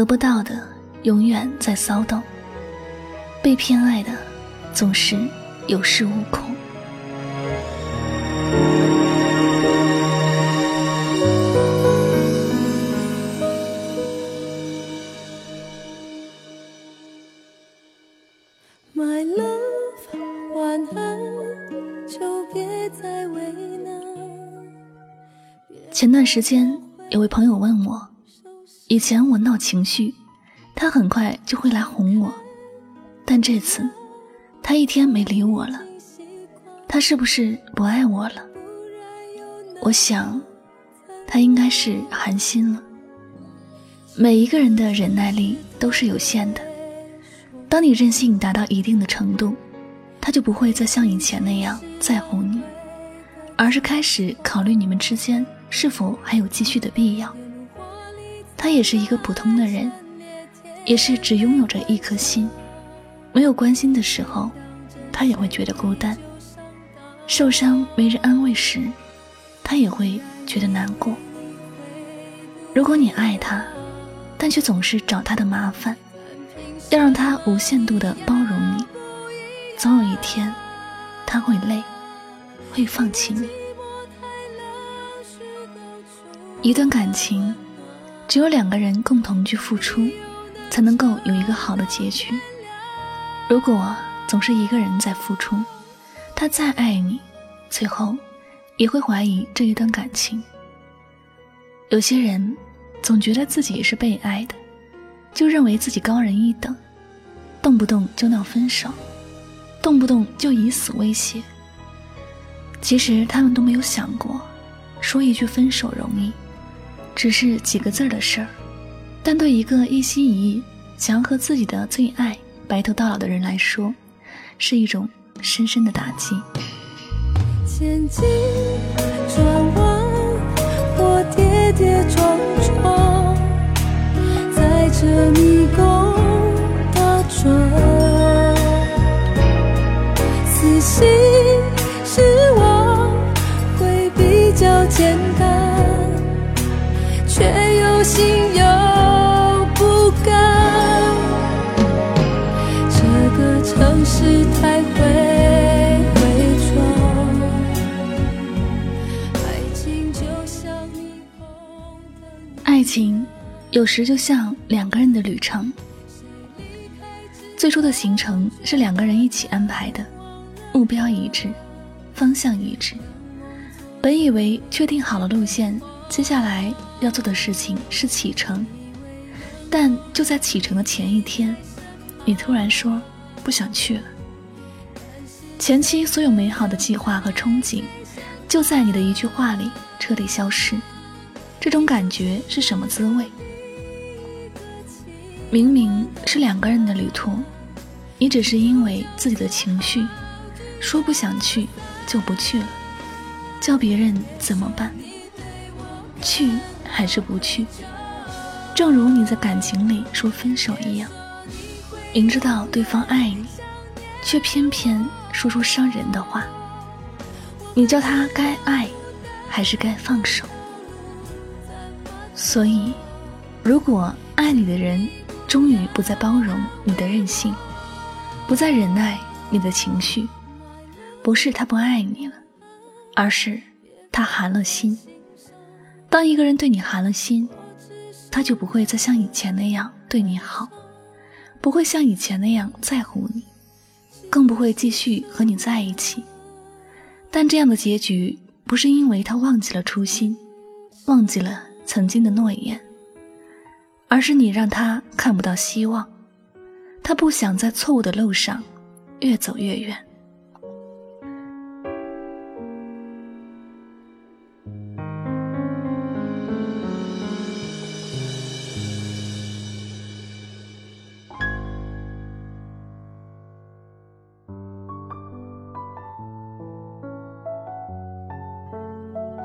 得不到的永远在骚动，被偏爱的总是有恃无恐。My love，晚安，就别再为难前段时间，有位朋友问我，以前我闹情绪，他很快就会来哄我，但这次，他一天没理我了，他是不是不爱我了？我想，他应该是寒心了。每一个人的忍耐力都是有限的，当你任性达到一定的程度，他就不会再像以前那样在乎你，而是开始考虑你们之间。是否还有继续的必要？他也是一个普通的人，也是只拥有着一颗心。没有关心的时候，他也会觉得孤单；受伤没人安慰时，他也会觉得难过。如果你爱他，但却总是找他的麻烦，要让他无限度的包容你，总有一天，他会累，会放弃你。一段感情，只有两个人共同去付出，才能够有一个好的结局。如果总是一个人在付出，他再爱你，最后也会怀疑这一段感情。有些人总觉得自己是被爱的，就认为自己高人一等，动不动就闹分手，动不动就以死威胁。其实他们都没有想过，说一句分手容易。只是几个字的事儿，但对一个一心一意想要和自己的最爱白头到老的人来说，是一种深深的打击。前进，转弯，我跌跌撞撞，在这迷宫打转，死心失望会比较简单。心又不甘，这个城市太会伪装。爱情有时就像两个人的旅程，最初的行程是两个人一起安排的，目标一致，方向一致，本以为确定好了路线。接下来要做的事情是启程，但就在启程的前一天，你突然说不想去了。前期所有美好的计划和憧憬，就在你的一句话里彻底消失。这种感觉是什么滋味？明明是两个人的旅途，你只是因为自己的情绪，说不想去就不去了，叫别人怎么办？去还是不去？正如你在感情里说分手一样，明知道对方爱你，却偏偏说出伤人的话。你叫他该爱，还是该放手？所以，如果爱你的人终于不再包容你的任性，不再忍耐你的情绪，不是他不爱你了，而是他寒了心。当一个人对你寒了心，他就不会再像以前那样对你好，不会像以前那样在乎你，更不会继续和你在一起。但这样的结局不是因为他忘记了初心，忘记了曾经的诺言，而是你让他看不到希望，他不想在错误的路上越走越远。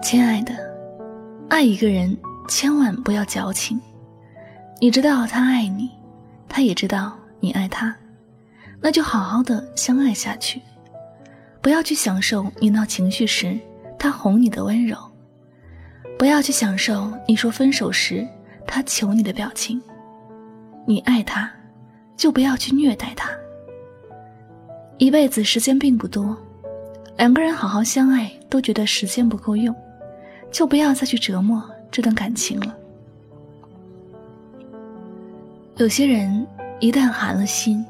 亲爱的，爱一个人千万不要矫情。你知道他爱你，他也知道你爱他，那就好好的相爱下去。不要去享受你闹情绪时他哄你的温柔，不要去享受你说分手时他求你的表情。你爱他，就不要去虐待他。一辈子时间并不多，两个人好好相爱都觉得时间不够用，就不要再去折磨这段感情了。有些人一旦寒了心，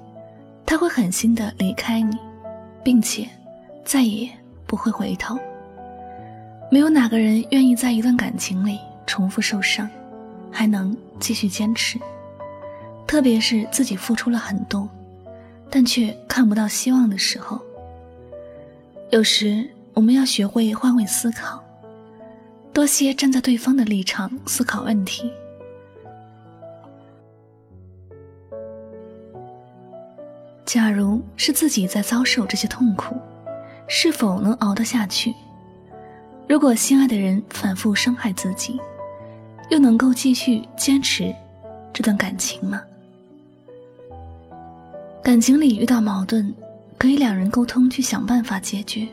他会狠心的离开你，并且再也不会回头。没有哪个人愿意在一段感情里重复受伤，还能继续坚持。特别是自己付出了很多，但却看不到希望的时候。有时我们要学会换位思考，多些站在对方的立场思考问题。假如是自己在遭受这些痛苦，是否能熬得下去？如果心爱的人反复伤害自己，又能够继续坚持这段感情吗？感情里遇到矛盾，可以两人沟通去想办法解决，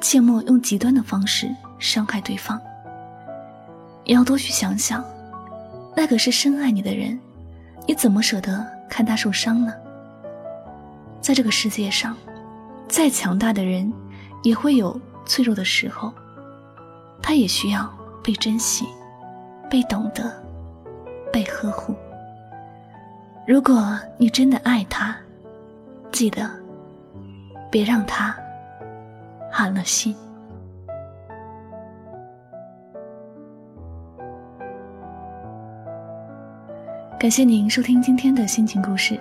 切莫用极端的方式伤害对方。也要多去想想，那个是深爱你的人，你怎么舍得看他受伤呢？在这个世界上，再强大的人，也会有脆弱的时候。他也需要被珍惜、被懂得、被呵护。如果你真的爱他，记得别让他寒了心。感谢您收听今天的心情故事。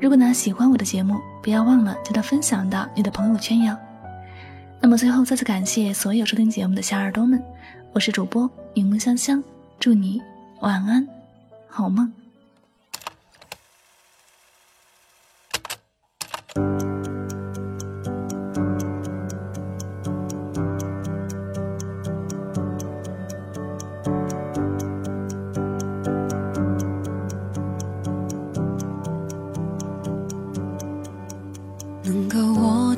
如果呢喜欢我的节目，不要忘了将它分享到你的朋友圈哟。那么最后再次感谢所有收听节目的小耳朵们，我是主播柠檬香香，祝你晚安，好梦。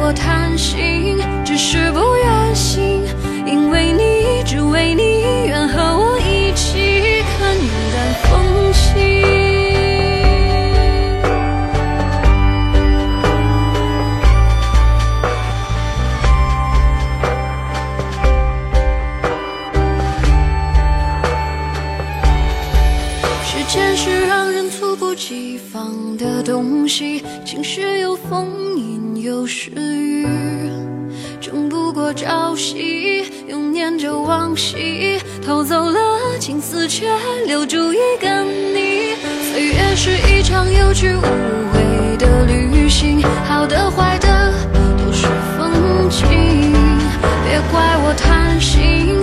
我贪心。只是不愿醒，因为你，只为你，朝夕，又念着往昔，偷走了青丝，却留住一个你。岁月是一场有去无回的旅行，好的坏的都是风景。别怪我贪心，